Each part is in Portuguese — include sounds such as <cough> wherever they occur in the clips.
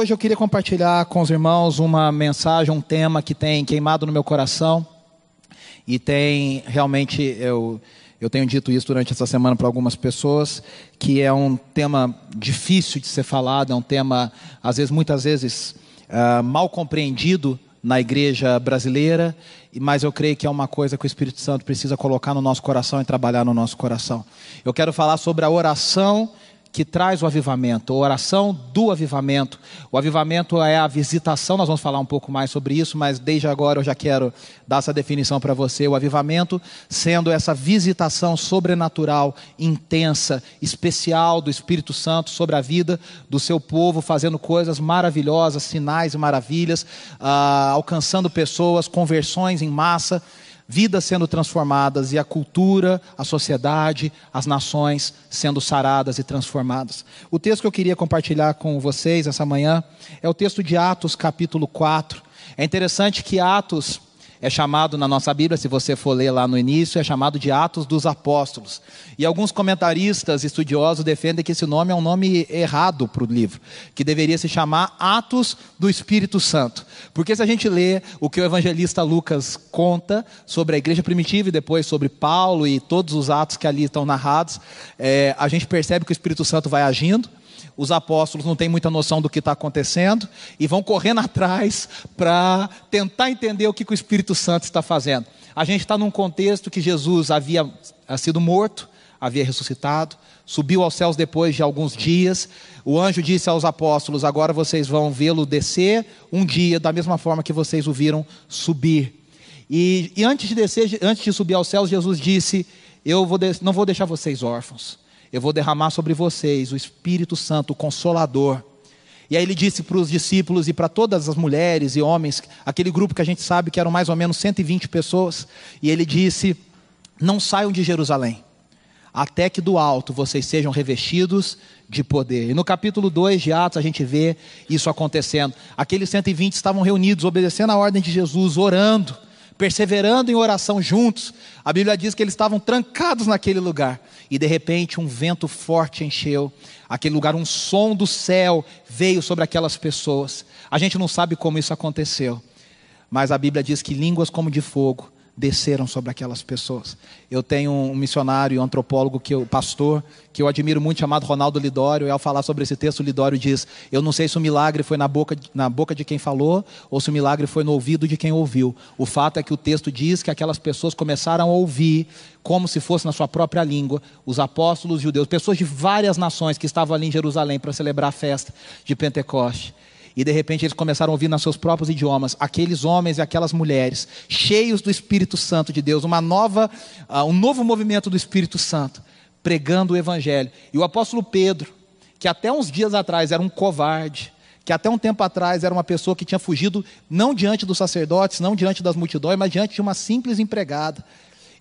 hoje eu queria compartilhar com os irmãos uma mensagem, um tema que tem queimado no meu coração e tem realmente eu eu tenho dito isso durante essa semana para algumas pessoas, que é um tema difícil de ser falado, é um tema às vezes muitas vezes uh, mal compreendido na igreja brasileira, mas eu creio que é uma coisa que o Espírito Santo precisa colocar no nosso coração e trabalhar no nosso coração. Eu quero falar sobre a oração que traz o avivamento, a oração do avivamento. O avivamento é a visitação, nós vamos falar um pouco mais sobre isso, mas desde agora eu já quero dar essa definição para você. O avivamento sendo essa visitação sobrenatural, intensa, especial do Espírito Santo sobre a vida do seu povo, fazendo coisas maravilhosas, sinais e maravilhas, ah, alcançando pessoas, conversões em massa vidas sendo transformadas e a cultura, a sociedade, as nações sendo saradas e transformadas. O texto que eu queria compartilhar com vocês essa manhã é o texto de Atos, capítulo 4. É interessante que Atos é chamado na nossa Bíblia, se você for ler lá no início, é chamado de Atos dos Apóstolos. E alguns comentaristas estudiosos defendem que esse nome é um nome errado para o livro, que deveria se chamar Atos do Espírito Santo. Porque se a gente lê o que o evangelista Lucas conta sobre a igreja primitiva e depois sobre Paulo e todos os atos que ali estão narrados, é, a gente percebe que o Espírito Santo vai agindo os apóstolos não têm muita noção do que está acontecendo e vão correndo <laughs> atrás para tentar entender o que, que o Espírito Santo está fazendo. A gente está num contexto que Jesus havia sido morto, havia ressuscitado, subiu aos céus depois de alguns dias. O anjo disse aos apóstolos: Agora vocês vão vê-lo descer um dia, da mesma forma que vocês o viram subir. E, e antes de descer, antes de subir aos céus, Jesus disse: Eu vou não vou deixar vocês órfãos eu vou derramar sobre vocês o Espírito Santo, o Consolador. E aí ele disse para os discípulos e para todas as mulheres e homens, aquele grupo que a gente sabe que eram mais ou menos 120 pessoas, e ele disse: Não saiam de Jerusalém, até que do alto vocês sejam revestidos de poder. E no capítulo 2 de Atos a gente vê isso acontecendo. Aqueles 120 estavam reunidos, obedecendo a ordem de Jesus, orando perseverando em oração juntos, a Bíblia diz que eles estavam trancados naquele lugar. E de repente um vento forte encheu aquele lugar, um som do céu veio sobre aquelas pessoas. A gente não sabe como isso aconteceu, mas a Bíblia diz que línguas como de fogo desceram sobre aquelas pessoas. Eu tenho um missionário, um antropólogo, que eu, pastor, que eu admiro muito, chamado Ronaldo Lidório, e ao falar sobre esse texto, Lidório diz: Eu não sei se o milagre foi na boca, na boca de quem falou, ou se o milagre foi no ouvido de quem ouviu. O fato é que o texto diz que aquelas pessoas começaram a ouvir, como se fosse na sua própria língua, os apóstolos judeus, pessoas de várias nações que estavam ali em Jerusalém para celebrar a festa de Pentecoste. E de repente eles começaram a ouvir nos seus próprios idiomas aqueles homens e aquelas mulheres cheios do Espírito Santo de Deus, uma nova, uh, um novo movimento do Espírito Santo, pregando o Evangelho. E o apóstolo Pedro, que até uns dias atrás era um covarde, que até um tempo atrás era uma pessoa que tinha fugido não diante dos sacerdotes, não diante das multidões, mas diante de uma simples empregada.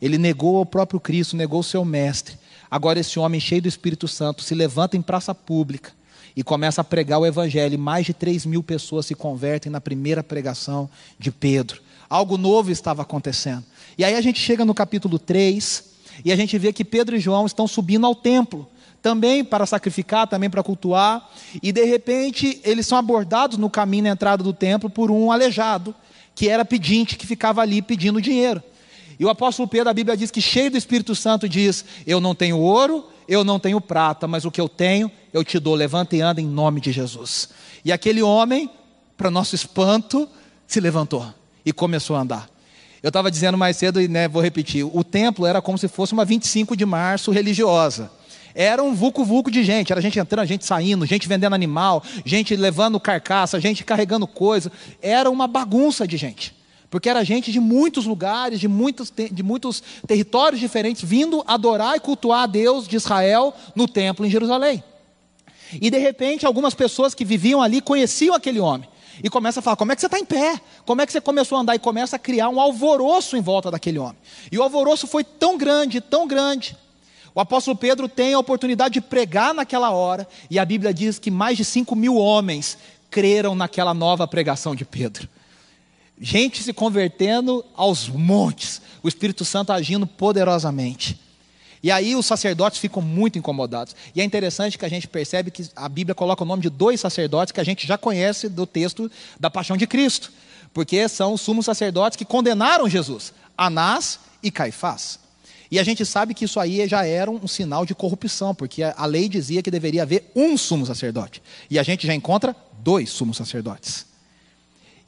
Ele negou o próprio Cristo, negou o seu mestre. Agora esse homem cheio do Espírito Santo se levanta em praça pública e começa a pregar o Evangelho. E mais de 3 mil pessoas se convertem na primeira pregação de Pedro. Algo novo estava acontecendo. E aí a gente chega no capítulo 3 e a gente vê que Pedro e João estão subindo ao templo. Também para sacrificar, também para cultuar. E de repente eles são abordados no caminho na entrada do templo por um aleijado, que era pedinte, que ficava ali pedindo dinheiro. E o apóstolo Pedro, a Bíblia diz que cheio do Espírito Santo, diz: Eu não tenho ouro, eu não tenho prata, mas o que eu tenho, eu te dou. Levanta e anda em nome de Jesus. E aquele homem, para nosso espanto, se levantou e começou a andar. Eu estava dizendo mais cedo, e né, vou repetir: o templo era como se fosse uma 25 de março religiosa. Era um vulco-vulco de gente, era gente entrando, gente saindo, gente vendendo animal, gente levando carcaça, gente carregando coisa. Era uma bagunça de gente. Porque era gente de muitos lugares, de muitos, de muitos territórios diferentes, vindo adorar e cultuar a Deus de Israel no templo em Jerusalém. E de repente, algumas pessoas que viviam ali conheciam aquele homem. E começa a falar: como é que você está em pé? Como é que você começou a andar? E começa a criar um alvoroço em volta daquele homem. E o alvoroço foi tão grande, tão grande. O apóstolo Pedro tem a oportunidade de pregar naquela hora, e a Bíblia diz que mais de 5 mil homens creram naquela nova pregação de Pedro gente se convertendo aos montes, o Espírito Santo agindo poderosamente. E aí os sacerdotes ficam muito incomodados. E é interessante que a gente percebe que a Bíblia coloca o nome de dois sacerdotes que a gente já conhece do texto da paixão de Cristo. Porque são os sumos sacerdotes que condenaram Jesus, Anás e Caifás. E a gente sabe que isso aí já era um sinal de corrupção, porque a lei dizia que deveria haver um sumo sacerdote. E a gente já encontra dois sumos sacerdotes.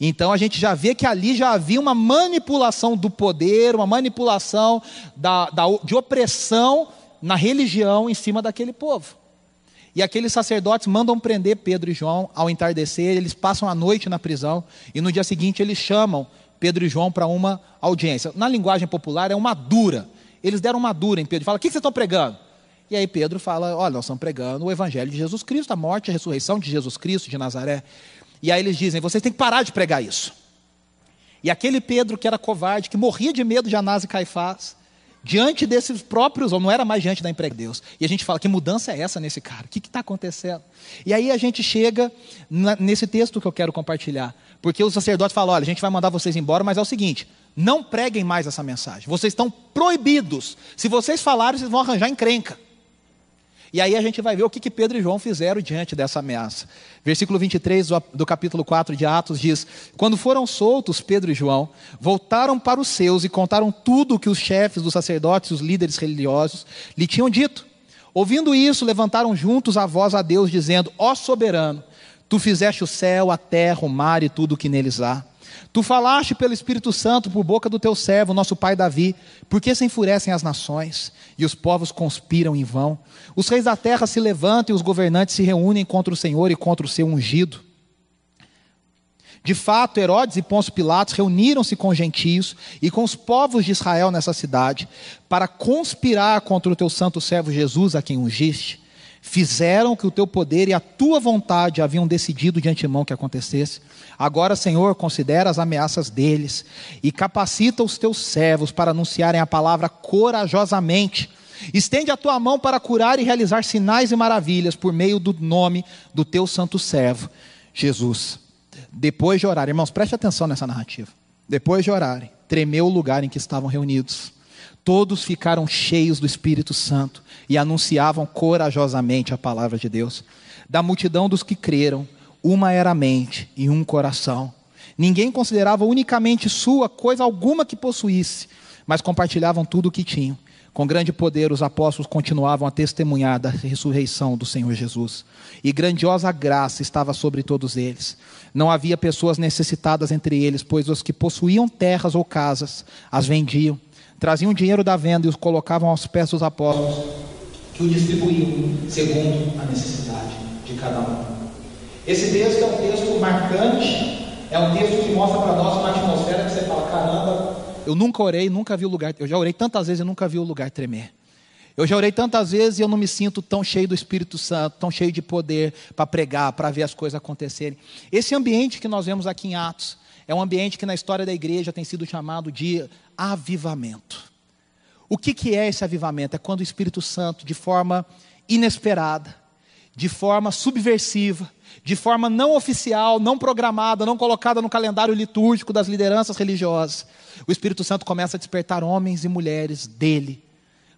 Então a gente já vê que ali já havia uma manipulação do poder, uma manipulação da, da, de opressão na religião em cima daquele povo. E aqueles sacerdotes mandam prender Pedro e João ao entardecer, eles passam a noite na prisão e no dia seguinte eles chamam Pedro e João para uma audiência. Na linguagem popular é uma dura. Eles deram uma dura em Pedro falam: O que vocês estão pregando? E aí Pedro fala: Olha, nós estamos pregando o evangelho de Jesus Cristo, a morte e a ressurreição de Jesus Cristo de Nazaré. E aí eles dizem: vocês têm que parar de pregar isso. E aquele Pedro que era covarde, que morria de medo de Anás e Caifás, diante desses próprios, ou não era mais diante da emprega de Deus. E a gente fala: que mudança é essa nesse cara? O que está acontecendo? E aí a gente chega na, nesse texto que eu quero compartilhar. Porque os sacerdotes falam: olha, a gente vai mandar vocês embora, mas é o seguinte: não preguem mais essa mensagem. Vocês estão proibidos. Se vocês falarem, vocês vão arranjar encrenca. E aí a gente vai ver o que, que Pedro e João fizeram diante dessa ameaça. Versículo 23 do capítulo 4 de Atos diz: Quando foram soltos, Pedro e João voltaram para os seus e contaram tudo o que os chefes dos sacerdotes e os líderes religiosos lhe tinham dito. Ouvindo isso, levantaram juntos a voz a Deus, dizendo: Ó soberano, tu fizeste o céu, a terra, o mar e tudo o que neles há. Tu falaste pelo Espírito Santo por boca do teu servo, nosso pai Davi, porque se enfurecem as nações e os povos conspiram em vão. Os reis da terra se levantam e os governantes se reúnem contra o Senhor e contra o seu ungido. De fato, Herodes e Pôncio Pilatos reuniram-se com os gentios e com os povos de Israel nessa cidade para conspirar contra o teu santo servo Jesus, a quem ungiste fizeram que o teu poder e a tua vontade haviam decidido de antemão que acontecesse. Agora, Senhor, considera as ameaças deles e capacita os teus servos para anunciarem a palavra corajosamente. Estende a tua mão para curar e realizar sinais e maravilhas por meio do nome do teu santo servo, Jesus. Depois de orar, irmãos, preste atenção nessa narrativa. Depois de orarem, tremeu o lugar em que estavam reunidos. Todos ficaram cheios do Espírito Santo e anunciavam corajosamente a palavra de Deus. Da multidão dos que creram, uma era a mente e um coração. Ninguém considerava unicamente sua coisa alguma que possuísse, mas compartilhavam tudo o que tinham. Com grande poder, os apóstolos continuavam a testemunhar da ressurreição do Senhor Jesus. E grandiosa graça estava sobre todos eles. Não havia pessoas necessitadas entre eles, pois os que possuíam terras ou casas as vendiam traziam dinheiro da venda e os colocavam aos pés dos apóstolos, que o distribuíam segundo a necessidade de cada um. Esse texto é um texto marcante, é um texto que mostra para nós uma atmosfera que você fala: caramba, eu nunca orei, nunca vi o lugar, eu já orei tantas vezes e nunca vi o lugar tremer. Eu já orei tantas vezes e eu não me sinto tão cheio do Espírito Santo, tão cheio de poder para pregar, para ver as coisas acontecerem. Esse ambiente que nós vemos aqui em Atos é um ambiente que na história da igreja tem sido chamado de avivamento. O que, que é esse avivamento? É quando o Espírito Santo, de forma inesperada, de forma subversiva, de forma não oficial, não programada, não colocada no calendário litúrgico das lideranças religiosas, o Espírito Santo começa a despertar homens e mulheres dele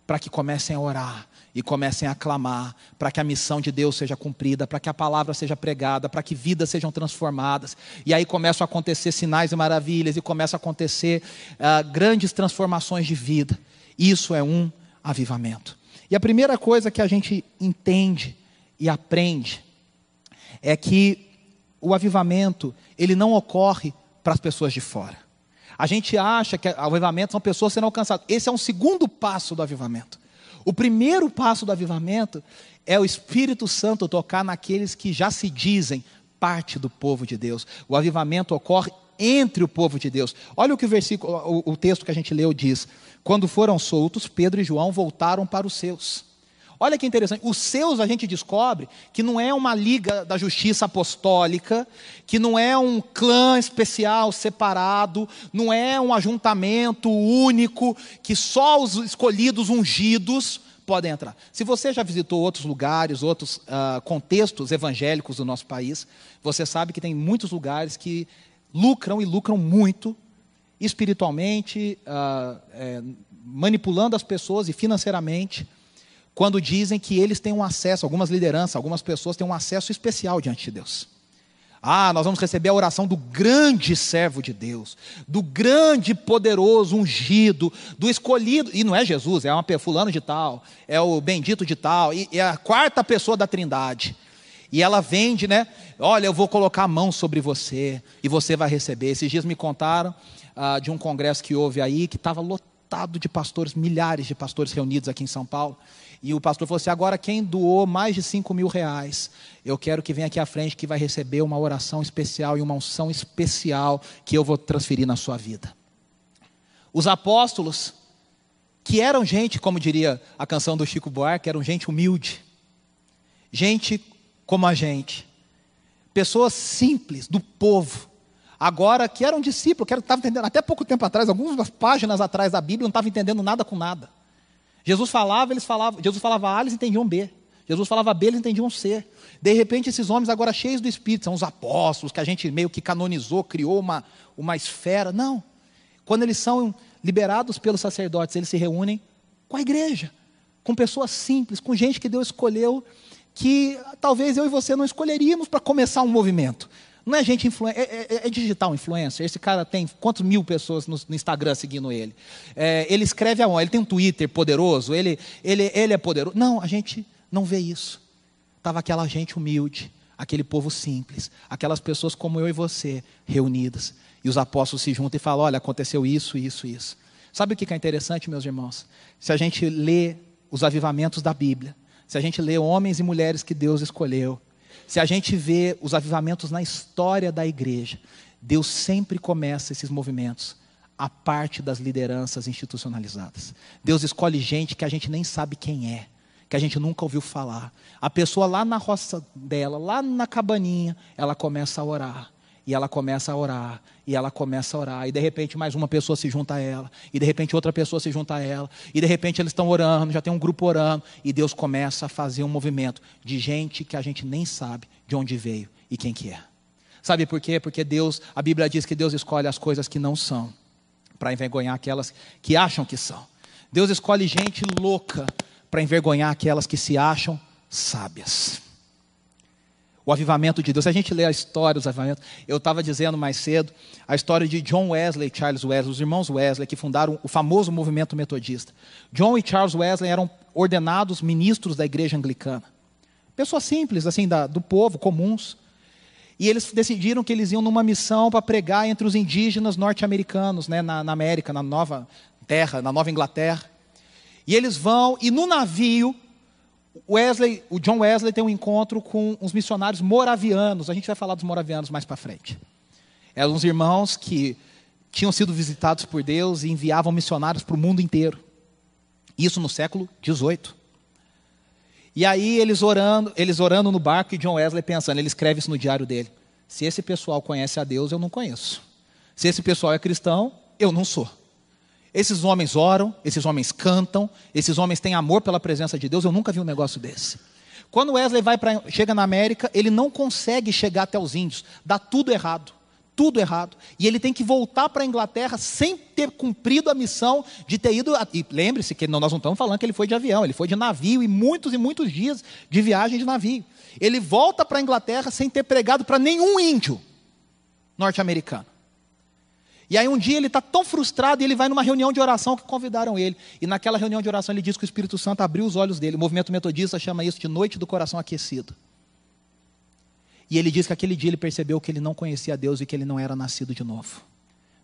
para que comecem a orar, e comecem a clamar para que a missão de Deus seja cumprida, para que a palavra seja pregada, para que vidas sejam transformadas. E aí começam a acontecer sinais e maravilhas, e começam a acontecer uh, grandes transformações de vida. Isso é um avivamento. E a primeira coisa que a gente entende e aprende é que o avivamento, ele não ocorre para as pessoas de fora. A gente acha que o avivamento são pessoas sendo alcançadas. Esse é um segundo passo do avivamento. O primeiro passo do avivamento é o Espírito Santo tocar naqueles que já se dizem parte do povo de Deus. O avivamento ocorre entre o povo de Deus. Olha o que o versículo, o, o texto que a gente leu diz: Quando foram soltos, Pedro e João voltaram para os seus. Olha que interessante, os seus a gente descobre que não é uma liga da justiça apostólica, que não é um clã especial separado, não é um ajuntamento único, que só os escolhidos ungidos podem entrar. Se você já visitou outros lugares, outros uh, contextos evangélicos do nosso país, você sabe que tem muitos lugares que lucram e lucram muito espiritualmente, ah, é, manipulando as pessoas e financeiramente, quando dizem que eles têm um acesso, algumas lideranças, algumas pessoas têm um acesso especial diante de Deus. Ah, nós vamos receber a oração do grande servo de Deus, do grande poderoso ungido, do escolhido, e não é Jesus, é uma fulano de tal, é o bendito de tal, e é a quarta pessoa da Trindade. E ela vende, né? Olha, eu vou colocar a mão sobre você e você vai receber. Esses dias me contaram ah, de um congresso que houve aí que estava lotado de pastores, milhares de pastores reunidos aqui em São Paulo. E o pastor falou assim: agora quem doou mais de 5 mil reais, eu quero que venha aqui à frente que vai receber uma oração especial e uma unção especial que eu vou transferir na sua vida. Os apóstolos, que eram gente, como diria a canção do Chico Buarque, eram gente humilde, gente como a gente, pessoas simples, do povo, agora que eram discípulos, que estavam entendendo, até pouco tempo atrás, algumas páginas atrás da Bíblia, não estavam entendendo nada com nada. Jesus falava, eles falavam, Jesus falava A, eles entendiam B. Jesus falava B, eles entendiam C. De repente, esses homens agora cheios do Espírito, são os apóstolos, que a gente meio que canonizou, criou uma, uma esfera. Não. Quando eles são liberados pelos sacerdotes, eles se reúnem com a igreja, com pessoas simples, com gente que Deus escolheu, que talvez eu e você não escolheríamos para começar um movimento. Não é gente influencer, é, é, é, digital influencer. Esse cara tem quantos mil pessoas no, no Instagram seguindo ele? É, ele escreve aonde? Ele tem um Twitter poderoso? Ele, ele, ele é poderoso? Não, a gente não vê isso. Estava aquela gente humilde, aquele povo simples, aquelas pessoas como eu e você, reunidas. E os apóstolos se juntam e falam: olha, aconteceu isso, isso, isso. Sabe o que é interessante, meus irmãos? Se a gente lê os avivamentos da Bíblia, se a gente lê homens e mulheres que Deus escolheu, se a gente vê os avivamentos na história da igreja, Deus sempre começa esses movimentos a parte das lideranças institucionalizadas. Deus escolhe gente que a gente nem sabe quem é, que a gente nunca ouviu falar. A pessoa lá na roça dela, lá na cabaninha, ela começa a orar. E ela começa a orar, e ela começa a orar, e de repente mais uma pessoa se junta a ela, e de repente outra pessoa se junta a ela, e de repente eles estão orando, já tem um grupo orando, e Deus começa a fazer um movimento de gente que a gente nem sabe de onde veio e quem que é. Sabe por quê? Porque Deus, a Bíblia diz que Deus escolhe as coisas que não são, para envergonhar aquelas que acham que são. Deus escolhe gente louca para envergonhar aquelas que se acham sábias o avivamento de Deus. Se a gente lê a história dos avivamentos, eu estava dizendo mais cedo a história de John Wesley e Charles Wesley, os irmãos Wesley, que fundaram o famoso movimento metodista. John e Charles Wesley eram ordenados ministros da igreja anglicana. Pessoas simples, assim, da, do povo, comuns. E eles decidiram que eles iam numa missão para pregar entre os indígenas norte-americanos, né, na, na América, na Nova Terra, na Nova Inglaterra. E eles vão, e no navio, Wesley, o John Wesley tem um encontro com uns missionários moravianos. A gente vai falar dos moravianos mais para frente. Eram uns irmãos que tinham sido visitados por Deus e enviavam missionários para o mundo inteiro. Isso no século XVIII. E aí eles orando, eles orando no barco e John Wesley pensando, ele escreve isso no diário dele. Se esse pessoal conhece a Deus, eu não conheço. Se esse pessoal é cristão, eu não sou. Esses homens oram, esses homens cantam, esses homens têm amor pela presença de Deus. Eu nunca vi um negócio desse. Quando Wesley vai pra, chega na América, ele não consegue chegar até os índios. Dá tudo errado. Tudo errado. E ele tem que voltar para a Inglaterra sem ter cumprido a missão de ter ido. A, e lembre-se que nós não estamos falando que ele foi de avião, ele foi de navio e muitos e muitos dias de viagem de navio. Ele volta para a Inglaterra sem ter pregado para nenhum índio norte-americano. E aí um dia ele está tão frustrado e ele vai numa reunião de oração que convidaram ele. E naquela reunião de oração ele diz que o Espírito Santo abriu os olhos dele. O movimento metodista chama isso de noite do coração aquecido. E ele diz que aquele dia ele percebeu que ele não conhecia Deus e que ele não era nascido de novo.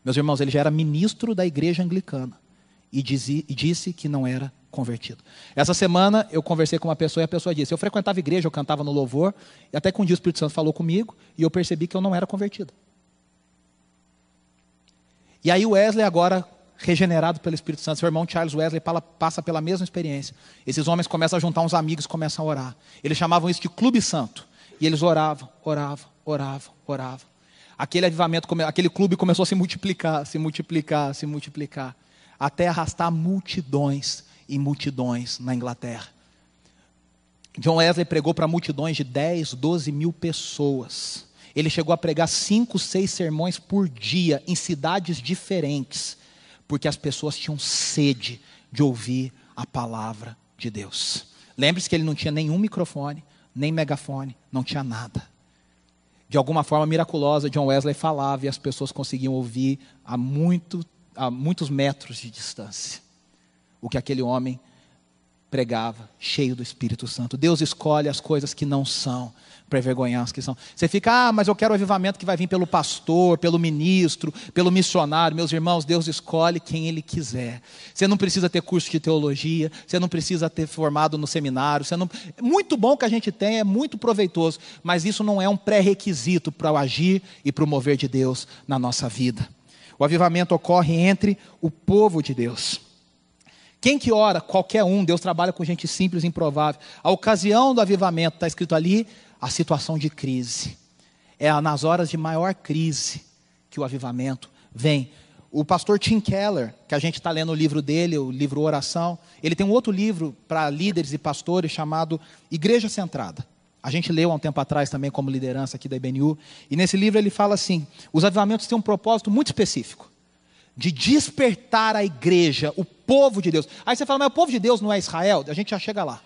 Meus irmãos, ele já era ministro da igreja anglicana e, dizia, e disse que não era convertido. Essa semana eu conversei com uma pessoa e a pessoa disse: Eu frequentava igreja, eu cantava no louvor, e até que um dia o Espírito Santo falou comigo e eu percebi que eu não era convertido. E aí Wesley agora regenerado pelo Espírito Santo, seu irmão Charles Wesley passa pela mesma experiência. Esses homens começam a juntar uns amigos, começam a orar. Eles chamavam isso de clube santo. E eles oravam, oravam, oravam, oravam. Aquele avivamento, aquele clube começou a se multiplicar, se multiplicar, se multiplicar, até arrastar multidões e multidões na Inglaterra. John Wesley pregou para multidões de 10, 12 mil pessoas. Ele chegou a pregar cinco, seis sermões por dia em cidades diferentes, porque as pessoas tinham sede de ouvir a palavra de Deus. Lembre-se que ele não tinha nenhum microfone, nem megafone, não tinha nada. De alguma forma miraculosa, John Wesley falava e as pessoas conseguiam ouvir a, muito, a muitos metros de distância o que aquele homem pregava, cheio do Espírito Santo. Deus escolhe as coisas que não são para envergonhar as que são. Você fica, ah, mas eu quero o avivamento que vai vir pelo pastor, pelo ministro, pelo missionário. Meus irmãos, Deus escolhe quem Ele quiser. Você não precisa ter curso de teologia, você não precisa ter formado no seminário. Você não... Muito bom que a gente tem, é muito proveitoso, mas isso não é um pré-requisito para o agir e para o mover de Deus na nossa vida. O avivamento ocorre entre o povo de Deus. Quem que ora? Qualquer um. Deus trabalha com gente simples, improvável. A ocasião do avivamento está escrito ali, a situação de crise. É nas horas de maior crise que o avivamento vem. O pastor Tim Keller, que a gente está lendo o livro dele, o livro Oração, ele tem um outro livro para líderes e pastores chamado Igreja Centrada. A gente leu há um tempo atrás também como liderança aqui da IBNU. E nesse livro ele fala assim: os avivamentos têm um propósito muito específico de despertar a igreja, o povo de Deus. Aí você fala, mas o povo de Deus não é Israel? A gente já chega lá.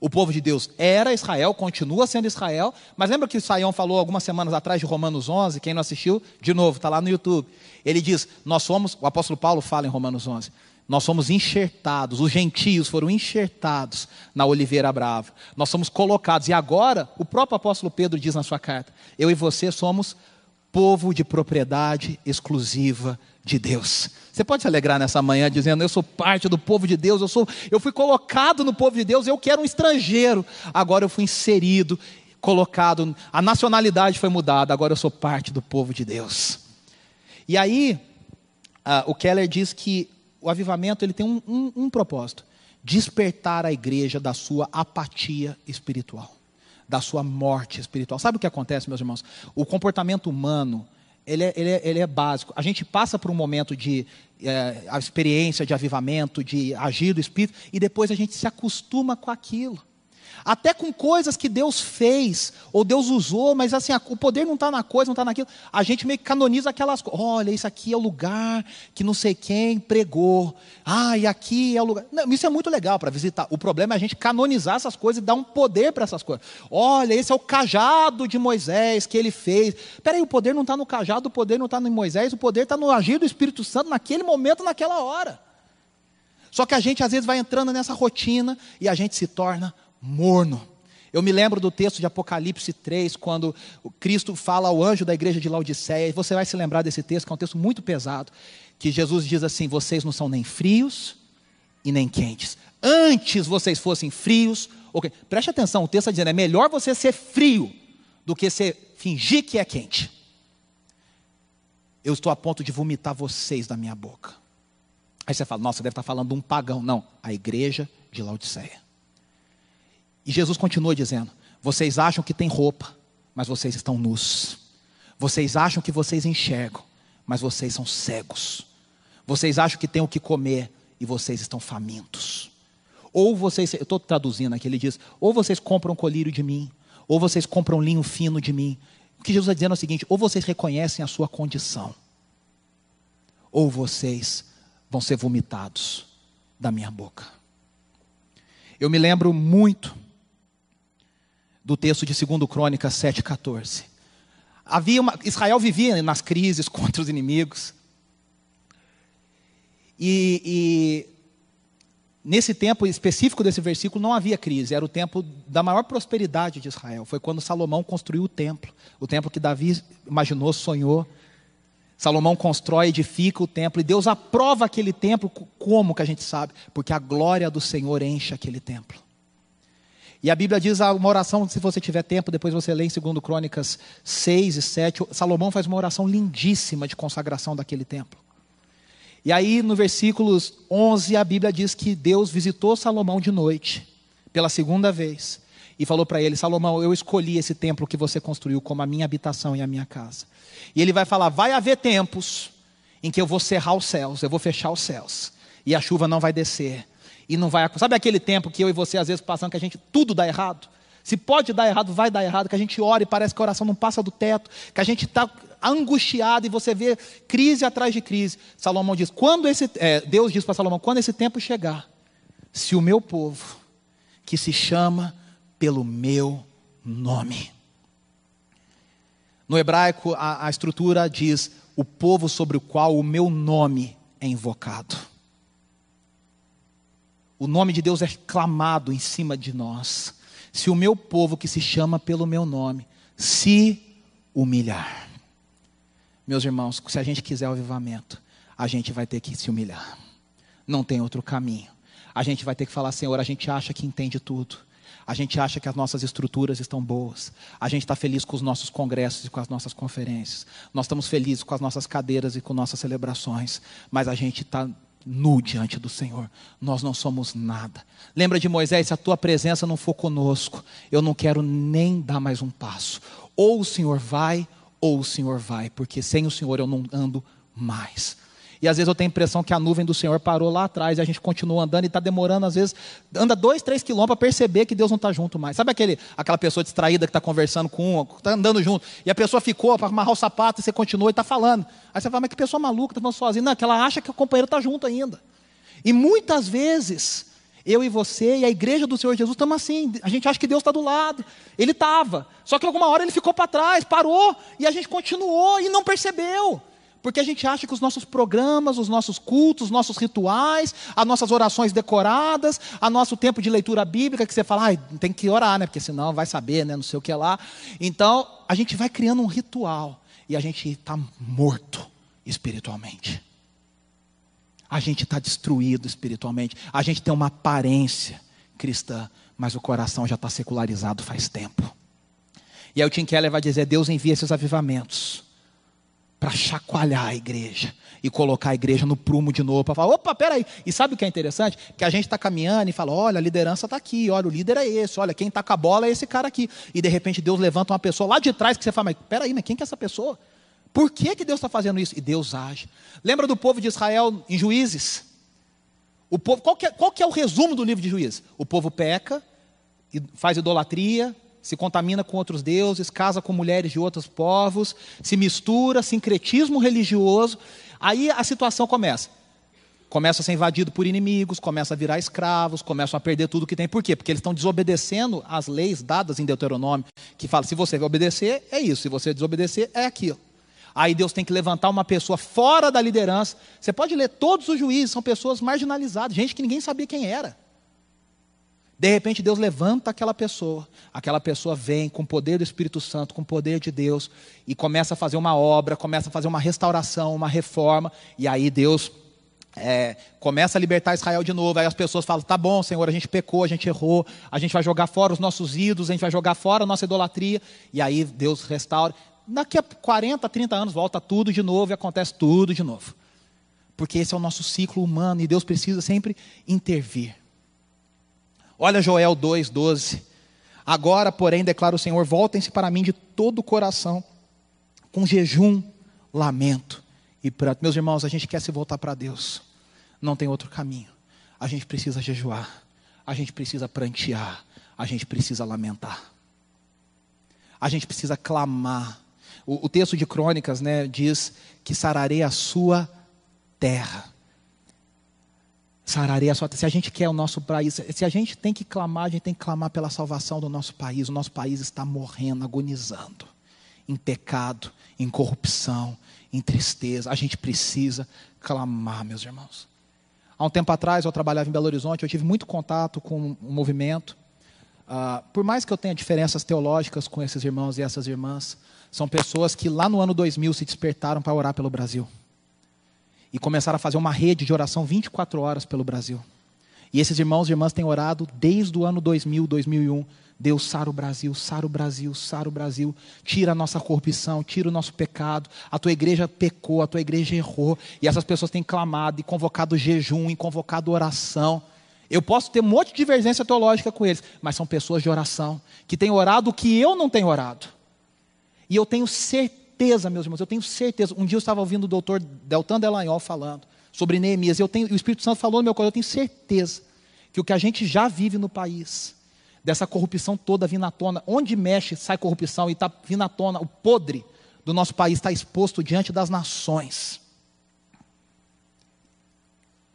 O povo de Deus era Israel, continua sendo Israel, mas lembra que o Saião falou algumas semanas atrás de Romanos 11? Quem não assistiu, de novo, está lá no YouTube. Ele diz: Nós somos, o apóstolo Paulo fala em Romanos 11, nós somos enxertados, os gentios foram enxertados na oliveira brava, nós somos colocados, e agora, o próprio apóstolo Pedro diz na sua carta: Eu e você somos povo de propriedade exclusiva de Deus. Você pode se alegrar nessa manhã dizendo: Eu sou parte do povo de Deus, eu, sou, eu fui colocado no povo de Deus, eu que era um estrangeiro, agora eu fui inserido, colocado, a nacionalidade foi mudada, agora eu sou parte do povo de Deus. E aí, uh, o Keller diz que o avivamento ele tem um, um, um propósito: despertar a igreja da sua apatia espiritual da sua morte espiritual. Sabe o que acontece, meus irmãos? O comportamento humano, ele é, ele é, ele é básico. A gente passa por um momento de é, a experiência de avivamento, de agir do Espírito, e depois a gente se acostuma com aquilo. Até com coisas que Deus fez, ou Deus usou, mas assim, o poder não está na coisa, não está naquilo. A gente meio que canoniza aquelas coisas. Olha, isso aqui é o lugar que não sei quem pregou. Ah, e aqui é o lugar. Não, isso é muito legal para visitar. O problema é a gente canonizar essas coisas e dar um poder para essas coisas. Olha, esse é o cajado de Moisés que ele fez. Peraí, o poder não está no cajado, o poder não está em Moisés, o poder está no agir do Espírito Santo naquele momento, naquela hora. Só que a gente às vezes vai entrando nessa rotina e a gente se torna morno. Eu me lembro do texto de Apocalipse 3, quando Cristo fala ao anjo da igreja de Laodiceia, e você vai se lembrar desse texto, que é um texto muito pesado, que Jesus diz assim: Vocês não são nem frios e nem quentes. Antes vocês fossem frios. Preste atenção, o texto está dizendo: é melhor você ser frio do que ser, fingir que é quente. Eu estou a ponto de vomitar vocês da minha boca. Aí você fala: Nossa, deve estar falando de um pagão. Não, a igreja de Laodiceia. E Jesus continua dizendo: Vocês acham que tem roupa, mas vocês estão nus. Vocês acham que vocês enxergam, mas vocês são cegos. Vocês acham que tem o que comer e vocês estão famintos. Ou vocês, eu estou traduzindo aqui, ele diz: ou vocês compram colírio de mim, ou vocês compram linho fino de mim. O que Jesus está dizendo é o seguinte: ou vocês reconhecem a sua condição, ou vocês vão ser vomitados da minha boca. Eu me lembro muito do texto de 2 Crônicas 7,14. Havia uma, Israel vivia nas crises <laughs> contra os inimigos. E, e, nesse tempo específico desse versículo não havia crise, era o tempo da maior prosperidade de Israel. Foi quando Salomão construiu o templo, o templo que Davi imaginou, sonhou. Salomão constrói, edifica o templo e Deus aprova aquele templo como que a gente sabe? Porque a glória do Senhor enche aquele templo. E a Bíblia diz uma oração, se você tiver tempo, depois você lê em 2 Crônicas 6 e 7. Salomão faz uma oração lindíssima de consagração daquele templo. E aí, no versículos 11, a Bíblia diz que Deus visitou Salomão de noite, pela segunda vez, e falou para ele: Salomão, eu escolhi esse templo que você construiu como a minha habitação e a minha casa. E ele vai falar: vai haver tempos em que eu vou cerrar os céus, eu vou fechar os céus, e a chuva não vai descer, e não vai. Sabe aquele tempo que eu e você às vezes passando que a gente tudo dá errado? Se pode dar errado, vai dar errado, que a gente ora e parece que a oração não passa do teto, que a gente está angustiado e você vê crise atrás de crise. Salomão diz: quando esse, é, Deus diz para Salomão: quando esse tempo chegar, se o meu povo, que se chama pelo meu nome. No hebraico, a, a estrutura diz: o povo sobre o qual o meu nome é invocado. O nome de Deus é clamado em cima de nós. Se o meu povo que se chama pelo meu nome se humilhar. Meus irmãos, se a gente quiser o avivamento, a gente vai ter que se humilhar. Não tem outro caminho. A gente vai ter que falar, Senhor, a gente acha que entende tudo. A gente acha que as nossas estruturas estão boas. A gente está feliz com os nossos congressos e com as nossas conferências. Nós estamos felizes com as nossas cadeiras e com nossas celebrações. Mas a gente está nu diante do Senhor. Nós não somos nada. Lembra de Moisés? Se a tua presença não for conosco, eu não quero nem dar mais um passo. Ou o Senhor vai, ou o Senhor vai, porque sem o Senhor eu não ando mais. E às vezes eu tenho a impressão que a nuvem do Senhor parou lá atrás e a gente continua andando e está demorando, às vezes, anda dois, três quilômetros para perceber que Deus não está junto mais. Sabe aquele, aquela pessoa distraída que está conversando com um, está andando junto, e a pessoa ficou para amarrar o sapato e você continua e está falando. Aí você fala, mas que pessoa maluca, está falando sozinha. Não, que ela acha que o companheiro está junto ainda. E muitas vezes, eu e você e a igreja do Senhor Jesus estamos assim. A gente acha que Deus está do lado. Ele estava. Só que alguma hora ele ficou para trás, parou, e a gente continuou e não percebeu. Porque a gente acha que os nossos programas, os nossos cultos, os nossos rituais, as nossas orações decoradas, a nosso tempo de leitura bíblica, que você fala, ah, tem que orar, né? Porque senão vai saber, né? Não sei o que lá. Então, a gente vai criando um ritual e a gente está morto espiritualmente. A gente está destruído espiritualmente. A gente tem uma aparência cristã, mas o coração já está secularizado faz tempo. E aí o Tim Keller vai dizer: Deus envia esses avivamentos para chacoalhar a igreja e colocar a igreja no prumo de novo, para falar, opa, peraí. E sabe o que é interessante? Que a gente está caminhando e fala, olha, a liderança está aqui, olha, o líder é esse, olha, quem está com a bola é esse cara aqui. E de repente Deus levanta uma pessoa lá de trás que você fala, mas peraí, mas quem que é essa pessoa? Por que, que Deus está fazendo isso? E Deus age. Lembra do povo de Israel em Juízes? O povo, qual, que é, qual que é o resumo do livro de Juízes? O povo peca, faz idolatria, se contamina com outros deuses, casa com mulheres de outros povos, se mistura, sincretismo religioso. Aí a situação começa. Começa a ser invadido por inimigos, começa a virar escravos, começam a perder tudo que tem. Por quê? Porque eles estão desobedecendo às leis dadas em Deuteronômio, que fala: se você obedecer, é isso, se você desobedecer, é aquilo. Aí Deus tem que levantar uma pessoa fora da liderança. Você pode ler todos os juízes, são pessoas marginalizadas, gente que ninguém sabia quem era. De repente Deus levanta aquela pessoa, aquela pessoa vem com o poder do Espírito Santo, com o poder de Deus, e começa a fazer uma obra, começa a fazer uma restauração, uma reforma, e aí Deus é, começa a libertar Israel de novo. Aí as pessoas falam: tá bom, Senhor, a gente pecou, a gente errou, a gente vai jogar fora os nossos ídolos, a gente vai jogar fora a nossa idolatria, e aí Deus restaura. Daqui a 40, 30 anos volta tudo de novo e acontece tudo de novo. Porque esse é o nosso ciclo humano e Deus precisa sempre intervir. Olha Joel 2,12. Agora, porém, declara o Senhor: voltem-se para mim de todo o coração, com jejum, lamento e pranto. Meus irmãos, a gente quer se voltar para Deus, não tem outro caminho. A gente precisa jejuar, a gente precisa prantear, a gente precisa lamentar, a gente precisa clamar. O, o texto de Crônicas né, diz que sararei a sua terra sararei a sua Se a gente quer o nosso país, se a gente tem que clamar, a gente tem que clamar pela salvação do nosso país. O nosso país está morrendo, agonizando, em pecado, em corrupção, em tristeza. A gente precisa clamar, meus irmãos. Há um tempo atrás, eu trabalhava em Belo Horizonte, eu tive muito contato com o movimento. Uh, por mais que eu tenha diferenças teológicas com esses irmãos e essas irmãs, são pessoas que lá no ano 2000 se despertaram para orar pelo Brasil e começaram a fazer uma rede de oração 24 horas pelo Brasil. E esses irmãos e irmãs têm orado desde o ano 2000, 2001. Deus, sara o Brasil, sara o Brasil, sara o Brasil, tira a nossa corrupção, tira o nosso pecado. A tua igreja pecou, a tua igreja errou. E essas pessoas têm clamado e convocado jejum, e convocado oração. Eu posso ter um monte de divergência teológica com eles, mas são pessoas de oração, que têm orado o que eu não tenho orado. E eu tenho certeza certeza, meus irmãos, eu tenho certeza. Um dia eu estava ouvindo o doutor Deltan Delanhol falando sobre Neemias. Eu tenho, o Espírito Santo falou no meu coração, eu tenho certeza que o que a gente já vive no país dessa corrupção toda vindo à tona. Onde mexe, sai corrupção e está vindo à tona. O podre do nosso país está exposto diante das nações.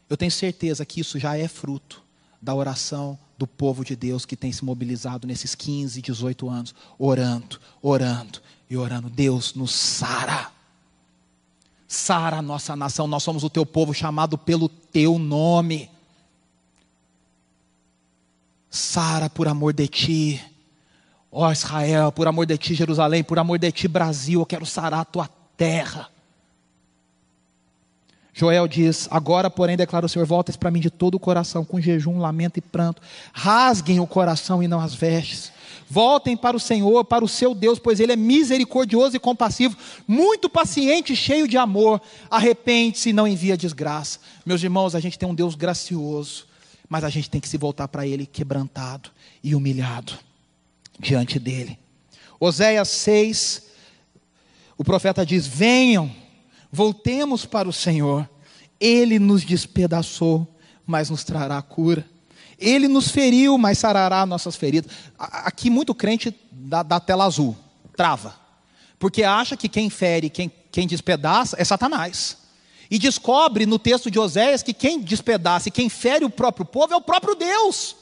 Eu tenho certeza que isso já é fruto da oração do povo de Deus que tem se mobilizado nesses 15, 18 anos, orando, orando e orando. Deus nos sara. Sara a nossa nação, nós somos o teu povo chamado pelo teu nome. Sara por amor de ti. Ó Israel, por amor de ti, Jerusalém, por amor de ti, Brasil, eu quero sarar a tua terra. Joel diz: Agora, porém, declara o Senhor: volta para mim de todo o coração, com jejum, lamento e pranto. Rasguem o coração e não as vestes. Voltem para o Senhor, para o seu Deus, pois Ele é misericordioso e compassivo, muito paciente cheio de amor. Arrepende-se e não envia desgraça. Meus irmãos, a gente tem um Deus gracioso, mas a gente tem que se voltar para Ele quebrantado e humilhado diante dEle. Oséias 6, o profeta diz: Venham Voltemos para o Senhor. Ele nos despedaçou, mas nos trará cura. Ele nos feriu, mas sarará nossas feridas. Aqui, muito crente da, da tela azul, trava. Porque acha que quem fere, quem, quem despedaça, é Satanás. E descobre no texto de Oséias que quem despedaça e quem fere o próprio povo é o próprio Deus.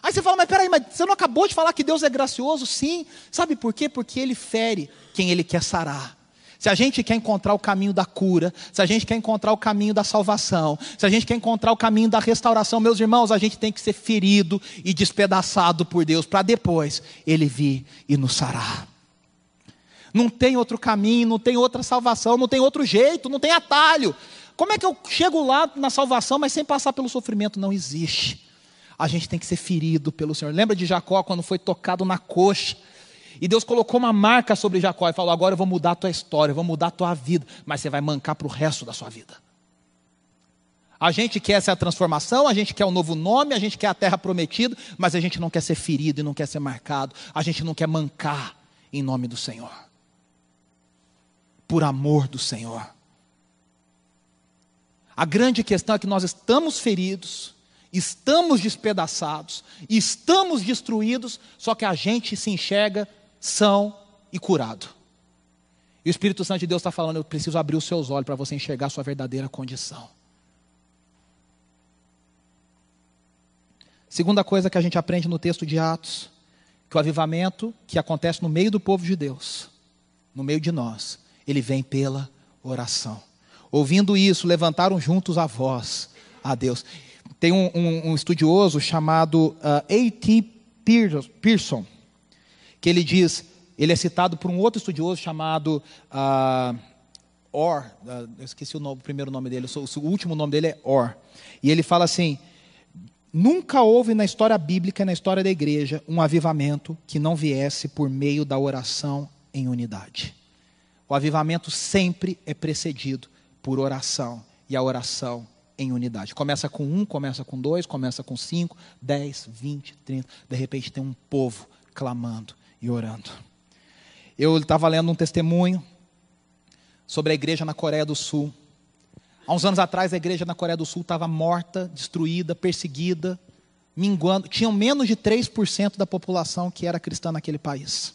Aí você fala, mas peraí, mas você não acabou de falar que Deus é gracioso? Sim. Sabe por quê? Porque ele fere quem ele quer sarar. Se a gente quer encontrar o caminho da cura, se a gente quer encontrar o caminho da salvação, se a gente quer encontrar o caminho da restauração, meus irmãos, a gente tem que ser ferido e despedaçado por Deus, para depois Ele vir e nos sarar. Não tem outro caminho, não tem outra salvação, não tem outro jeito, não tem atalho. Como é que eu chego lá na salvação, mas sem passar pelo sofrimento? Não existe. A gente tem que ser ferido pelo Senhor. Lembra de Jacó quando foi tocado na coxa? E Deus colocou uma marca sobre Jacó e falou: Agora eu vou mudar a tua história, eu vou mudar a tua vida, mas você vai mancar para o resto da sua vida. A gente quer essa transformação, a gente quer um novo nome, a gente quer a terra prometida, mas a gente não quer ser ferido e não quer ser marcado, a gente não quer mancar em nome do Senhor, por amor do Senhor. A grande questão é que nós estamos feridos, estamos despedaçados, estamos destruídos, só que a gente se enxerga são e curado. E o Espírito Santo de Deus está falando: eu preciso abrir os seus olhos para você enxergar a sua verdadeira condição. Segunda coisa que a gente aprende no texto de Atos, que o avivamento que acontece no meio do povo de Deus, no meio de nós, ele vem pela oração. Ouvindo isso, levantaram juntos a voz a Deus. Tem um, um, um estudioso chamado uh, A.T. Pearson, que ele diz, ele é citado por um outro estudioso chamado uh, Or, uh, eu esqueci o, nome, o, primeiro nome dele, o, o último nome dele é Or, e ele fala assim: nunca houve na história bíblica, na história da igreja, um avivamento que não viesse por meio da oração em unidade. O avivamento sempre é precedido por oração, e a oração em unidade. Começa com um, começa com dois, começa com cinco, dez, vinte, trinta. De repente tem um povo clamando e orando. Eu estava lendo um testemunho sobre a igreja na Coreia do Sul. Há uns anos atrás, a igreja na Coreia do Sul estava morta, destruída, perseguida, minguando. Tinham menos de 3% da população que era cristã naquele país.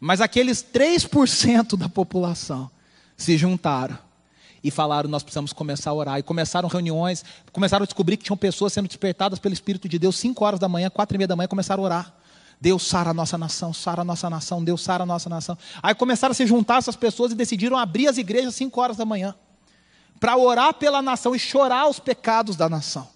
Mas aqueles 3% da população se juntaram e falaram: nós precisamos começar a orar. E começaram reuniões, começaram a descobrir que tinham pessoas sendo despertadas pelo Espírito de Deus, 5 horas da manhã, 4 e meia da manhã, começaram a orar. Deus sara a nossa nação, sara a nossa nação, Deus sara a nossa nação. Aí começaram a se juntar essas pessoas e decidiram abrir as igrejas às 5 horas da manhã para orar pela nação e chorar os pecados da nação.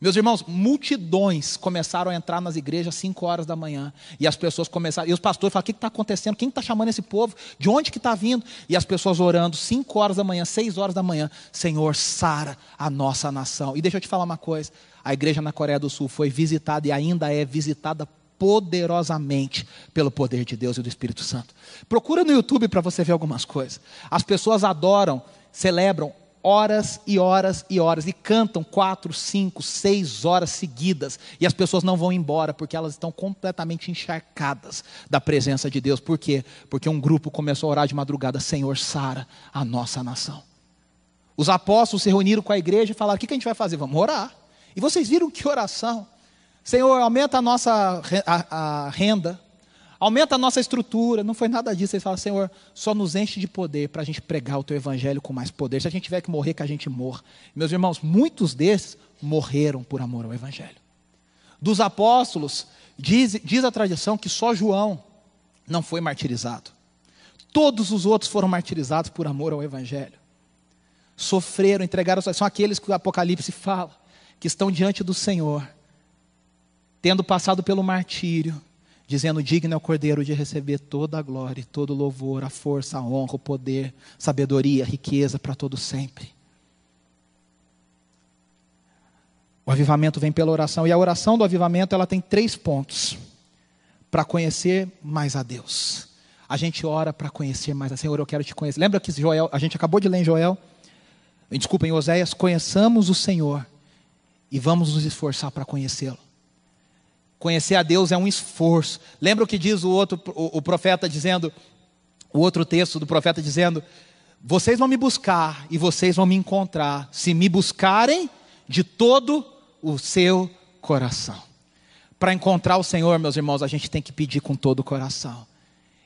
Meus irmãos, multidões começaram a entrar nas igrejas às 5 horas da manhã. E as pessoas começaram, e os pastores falaram: o que está acontecendo? Quem está chamando esse povo? De onde que está vindo? E as pessoas orando, 5 horas da manhã, 6 horas da manhã, Senhor, sara a nossa nação. E deixa eu te falar uma coisa: a igreja na Coreia do Sul foi visitada e ainda é visitada poderosamente pelo poder de Deus e do Espírito Santo. Procura no YouTube para você ver algumas coisas. As pessoas adoram, celebram horas e horas e horas e cantam quatro, cinco, seis horas seguidas e as pessoas não vão embora porque elas estão completamente encharcadas da presença de Deus. Por quê? Porque um grupo começou a orar de madrugada: Senhor, sara a nossa nação. Os apóstolos se reuniram com a igreja e falaram: O que a gente vai fazer? Vamos orar. E vocês viram que oração? Senhor, aumenta a nossa a, a renda, aumenta a nossa estrutura. Não foi nada disso. Eles falam, Senhor, só nos enche de poder para a gente pregar o teu evangelho com mais poder. Se a gente tiver que morrer, que a gente morra. Meus irmãos, muitos desses morreram por amor ao evangelho. Dos apóstolos, diz, diz a tradição que só João não foi martirizado. Todos os outros foram martirizados por amor ao evangelho. Sofreram, entregaram, são aqueles que o Apocalipse fala, que estão diante do Senhor tendo passado pelo martírio, dizendo: Digno é o Cordeiro de receber toda a glória, todo o louvor, a força, a honra, o poder, sabedoria, riqueza para todo sempre. O avivamento vem pela oração, e a oração do avivamento ela tem três pontos para conhecer mais a Deus. A gente ora para conhecer mais a Senhor, eu quero te conhecer. Lembra que Joel, a gente acabou de ler em Joel, desculpa, em Oséias, conheçamos o Senhor e vamos nos esforçar para conhecê-lo. Conhecer a Deus é um esforço. Lembra o que diz o outro, o, o profeta dizendo, o outro texto do profeta dizendo: Vocês vão me buscar e vocês vão me encontrar, se me buscarem de todo o seu coração. Para encontrar o Senhor, meus irmãos, a gente tem que pedir com todo o coração.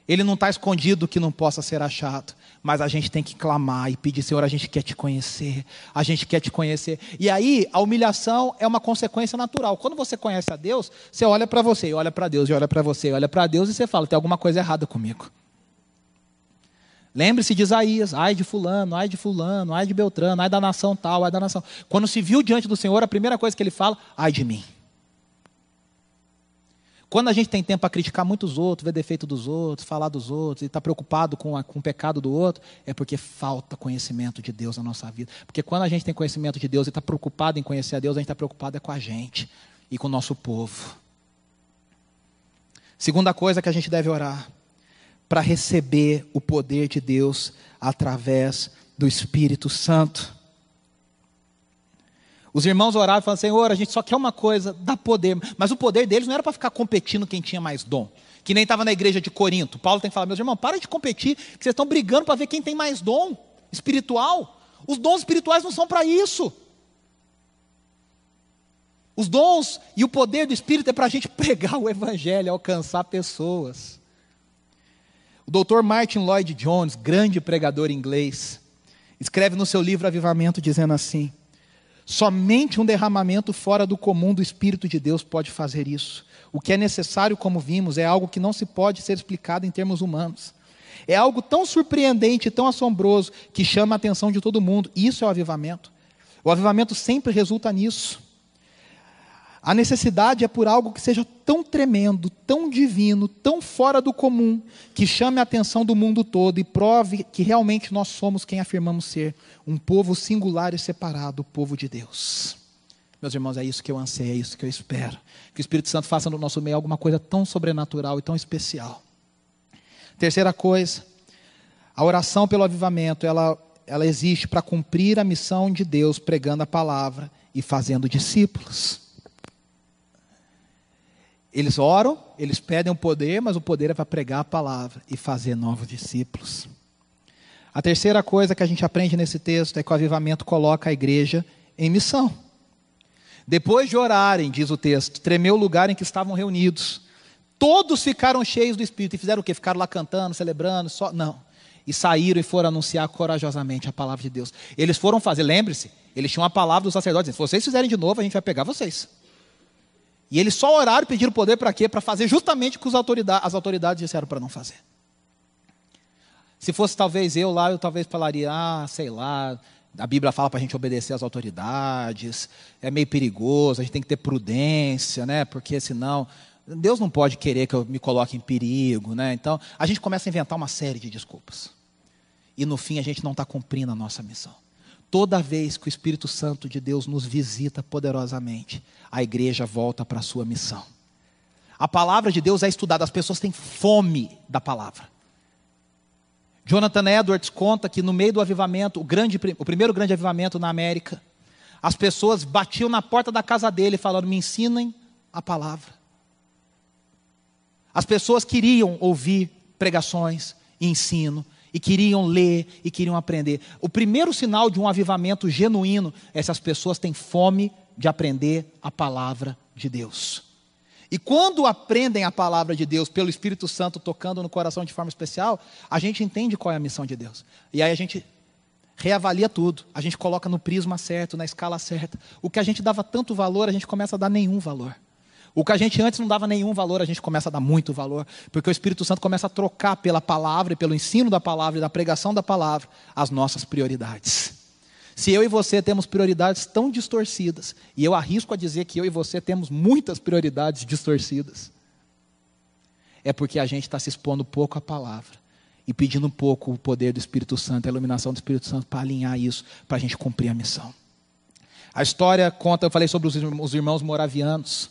Ele não está escondido que não possa ser achado, mas a gente tem que clamar e pedir, Senhor, a gente quer te conhecer, a gente quer te conhecer. E aí, a humilhação é uma consequência natural. Quando você conhece a Deus, você olha para você, e olha para Deus, e olha para você, e olha para Deus, e você fala: tem alguma coisa errada comigo. Lembre-se de Isaías, ai de fulano, ai de fulano, ai de Beltrano, ai da nação tal, ai da nação. Quando se viu diante do Senhor, a primeira coisa que ele fala, ai de mim. Quando a gente tem tempo para criticar muitos outros, ver defeito dos outros, falar dos outros, e está preocupado com, a, com o pecado do outro, é porque falta conhecimento de Deus na nossa vida. Porque quando a gente tem conhecimento de Deus e está preocupado em conhecer a Deus, a gente está preocupado é com a gente e com o nosso povo. Segunda coisa que a gente deve orar, para receber o poder de Deus através do Espírito Santo. Os irmãos oravam e falavam, Senhor, a gente só quer uma coisa, dá poder. Mas o poder deles não era para ficar competindo quem tinha mais dom. Que nem estava na igreja de Corinto. Paulo tem que falar, meus irmãos, para de competir, que vocês estão brigando para ver quem tem mais dom espiritual. Os dons espirituais não são para isso. Os dons e o poder do Espírito é para a gente <laughs> pregar o Evangelho, alcançar pessoas. O doutor Martin Lloyd Jones, grande pregador inglês, escreve no seu livro Avivamento dizendo assim: Somente um derramamento fora do comum do Espírito de Deus pode fazer isso. O que é necessário, como vimos, é algo que não se pode ser explicado em termos humanos. É algo tão surpreendente, tão assombroso, que chama a atenção de todo mundo. Isso é o avivamento. O avivamento sempre resulta nisso. A necessidade é por algo que seja tão tremendo, tão divino, tão fora do comum, que chame a atenção do mundo todo e prove que realmente nós somos quem afirmamos ser, um povo singular e separado, o povo de Deus. Meus irmãos, é isso que eu anseio, é isso que eu espero. Que o Espírito Santo faça no nosso meio alguma coisa tão sobrenatural e tão especial. Terceira coisa, a oração pelo avivamento, ela, ela existe para cumprir a missão de Deus pregando a palavra e fazendo discípulos. Eles oram, eles pedem o poder, mas o poder é para pregar a palavra e fazer novos discípulos. A terceira coisa que a gente aprende nesse texto é que o avivamento coloca a igreja em missão. Depois de orarem, diz o texto, tremeu o lugar em que estavam reunidos. Todos ficaram cheios do Espírito e fizeram o quê? Ficaram lá cantando, celebrando, só não. E saíram e foram anunciar corajosamente a palavra de Deus. Eles foram fazer, lembre-se, eles tinham a palavra dos sacerdotes. Se vocês fizerem de novo, a gente vai pegar vocês. E eles só oraram e pediram poder para quê? Para fazer justamente o que autoridades, as autoridades disseram para não fazer. Se fosse talvez eu lá, eu talvez falaria, ah, sei lá, a Bíblia fala para a gente obedecer às autoridades, é meio perigoso, a gente tem que ter prudência, né? Porque senão Deus não pode querer que eu me coloque em perigo, né? Então a gente começa a inventar uma série de desculpas. E no fim a gente não está cumprindo a nossa missão. Toda vez que o Espírito Santo de Deus nos visita poderosamente, a igreja volta para a sua missão. A palavra de Deus é estudada, as pessoas têm fome da palavra. Jonathan Edwards conta que no meio do avivamento, o, grande, o primeiro grande avivamento na América, as pessoas batiam na porta da casa dele falando: Me ensinem a palavra. As pessoas queriam ouvir pregações ensino, e queriam ler e queriam aprender. O primeiro sinal de um avivamento genuíno é se as pessoas têm fome de aprender a palavra de Deus. E quando aprendem a palavra de Deus pelo Espírito Santo tocando no coração de forma especial, a gente entende qual é a missão de Deus. E aí a gente reavalia tudo, a gente coloca no prisma certo, na escala certa. O que a gente dava tanto valor, a gente começa a dar nenhum valor. O que a gente antes não dava nenhum valor, a gente começa a dar muito valor, porque o Espírito Santo começa a trocar pela palavra e pelo ensino da palavra e da pregação da palavra as nossas prioridades. Se eu e você temos prioridades tão distorcidas, e eu arrisco a dizer que eu e você temos muitas prioridades distorcidas, é porque a gente está se expondo pouco à palavra e pedindo pouco o poder do Espírito Santo, a iluminação do Espírito Santo para alinhar isso, para a gente cumprir a missão. A história conta, eu falei sobre os irmãos moravianos.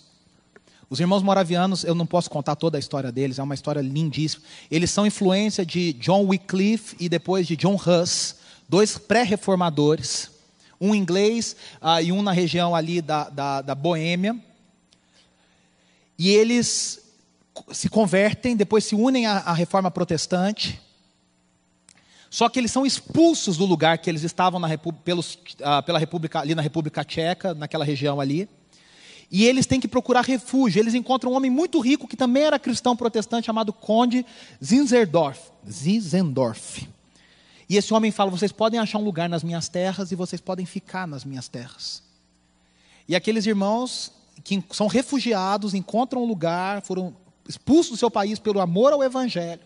Os irmãos moravianos, eu não posso contar toda a história deles, é uma história lindíssima. Eles são influência de John Wycliffe e depois de John Huss dois pré-reformadores, um inglês uh, e um na região ali da, da, da Boêmia. E eles se convertem, depois se unem à, à reforma protestante. Só que eles são expulsos do lugar que eles estavam na, pelos, uh, pela República, ali na República Tcheca, naquela região ali. E eles têm que procurar refúgio. Eles encontram um homem muito rico que também era cristão protestante, chamado Conde Zinzendorf. Zinzendorf. E esse homem fala: vocês podem achar um lugar nas minhas terras e vocês podem ficar nas minhas terras. E aqueles irmãos que são refugiados, encontram um lugar, foram expulsos do seu país pelo amor ao Evangelho,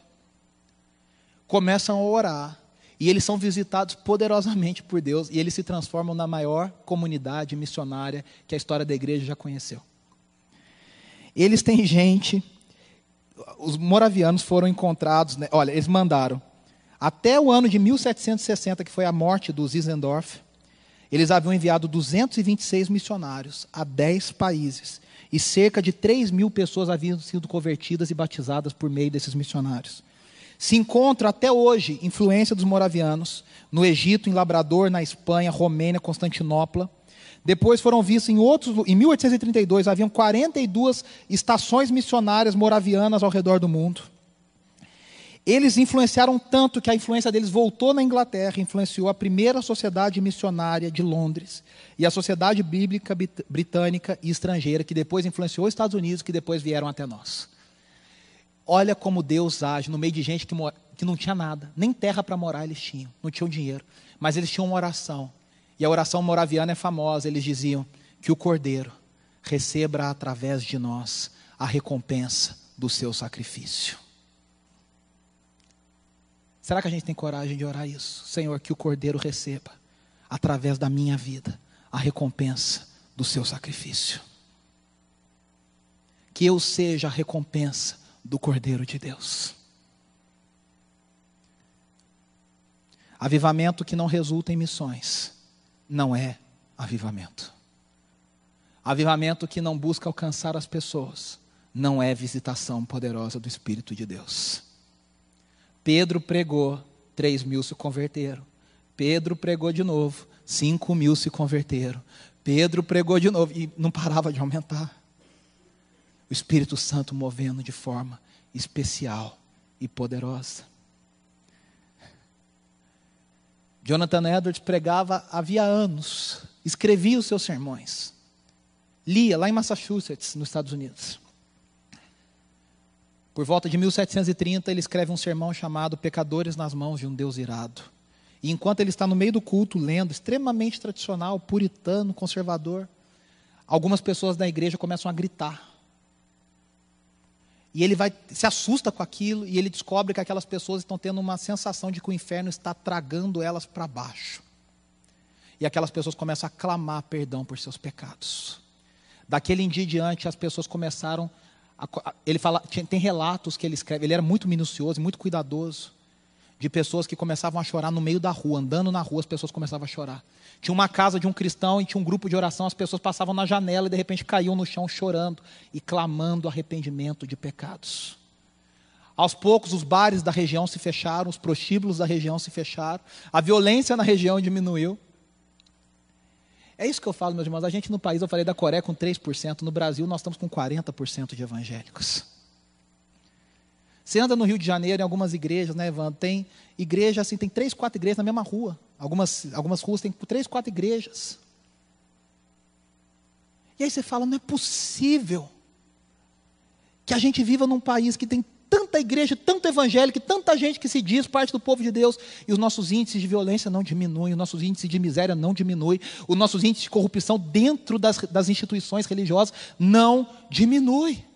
começam a orar. E eles são visitados poderosamente por Deus e eles se transformam na maior comunidade missionária que a história da igreja já conheceu. Eles têm gente, os moravianos foram encontrados, né, olha, eles mandaram até o ano de 1760, que foi a morte do Zinzendorf, eles haviam enviado 226 missionários a 10 países. E cerca de 3 mil pessoas haviam sido convertidas e batizadas por meio desses missionários. Se encontra até hoje influência dos moravianos no Egito, em Labrador, na Espanha, Romênia, Constantinopla. Depois foram vistos em outros. Em 1832 haviam 42 estações missionárias moravianas ao redor do mundo. Eles influenciaram tanto que a influência deles voltou na Inglaterra, influenciou a primeira sociedade missionária de Londres e a sociedade bíblica britânica e estrangeira, que depois influenciou os Estados Unidos, que depois vieram até nós. Olha como Deus age no meio de gente que, que não tinha nada, nem terra para morar eles tinham, não tinham dinheiro, mas eles tinham uma oração. E a oração moraviana é famosa, eles diziam que o Cordeiro receba através de nós a recompensa do seu sacrifício. Será que a gente tem coragem de orar isso? Senhor, que o Cordeiro receba, através da minha vida, a recompensa do seu sacrifício. Que eu seja a recompensa do Cordeiro de Deus. Avivamento que não resulta em missões não é avivamento. Avivamento que não busca alcançar as pessoas não é visitação poderosa do Espírito de Deus. Pedro pregou, três mil se converteram. Pedro pregou de novo, cinco mil se converteram. Pedro pregou de novo e não parava de aumentar. O Espírito Santo movendo de forma especial e poderosa. Jonathan Edwards pregava havia anos, escrevia os seus sermões, lia lá em Massachusetts, nos Estados Unidos. Por volta de 1730, ele escreve um sermão chamado Pecadores nas mãos de um Deus irado. E enquanto ele está no meio do culto, lendo, extremamente tradicional, puritano, conservador, algumas pessoas da igreja começam a gritar. E ele vai, se assusta com aquilo e ele descobre que aquelas pessoas estão tendo uma sensação de que o inferno está tragando elas para baixo. E aquelas pessoas começam a clamar perdão por seus pecados. Daquele dia em diante, as pessoas começaram a ele fala, tem relatos que ele escreve, ele era muito minucioso, muito cuidadoso, de pessoas que começavam a chorar no meio da rua, andando na rua, as pessoas começavam a chorar. Tinha uma casa de um cristão e tinha um grupo de oração, as pessoas passavam na janela e de repente caíam no chão chorando e clamando arrependimento de pecados. Aos poucos, os bares da região se fecharam, os prostíbulos da região se fecharam, a violência na região diminuiu. É isso que eu falo, meus irmãos. A gente no país, eu falei da Coreia com 3%, no Brasil nós estamos com 40% de evangélicos. Você anda no Rio de Janeiro, em algumas igrejas, né, Evandro? Tem igreja assim, tem três, quatro igrejas na mesma rua. Algumas, algumas ruas têm três, quatro igrejas. E aí você fala: não é possível que a gente viva num país que tem tanta igreja, tanto evangélico, tanta gente que se diz parte do povo de Deus, e os nossos índices de violência não diminuem, os nossos índices de miséria não diminuem, os nossos índices de corrupção dentro das, das instituições religiosas não diminui.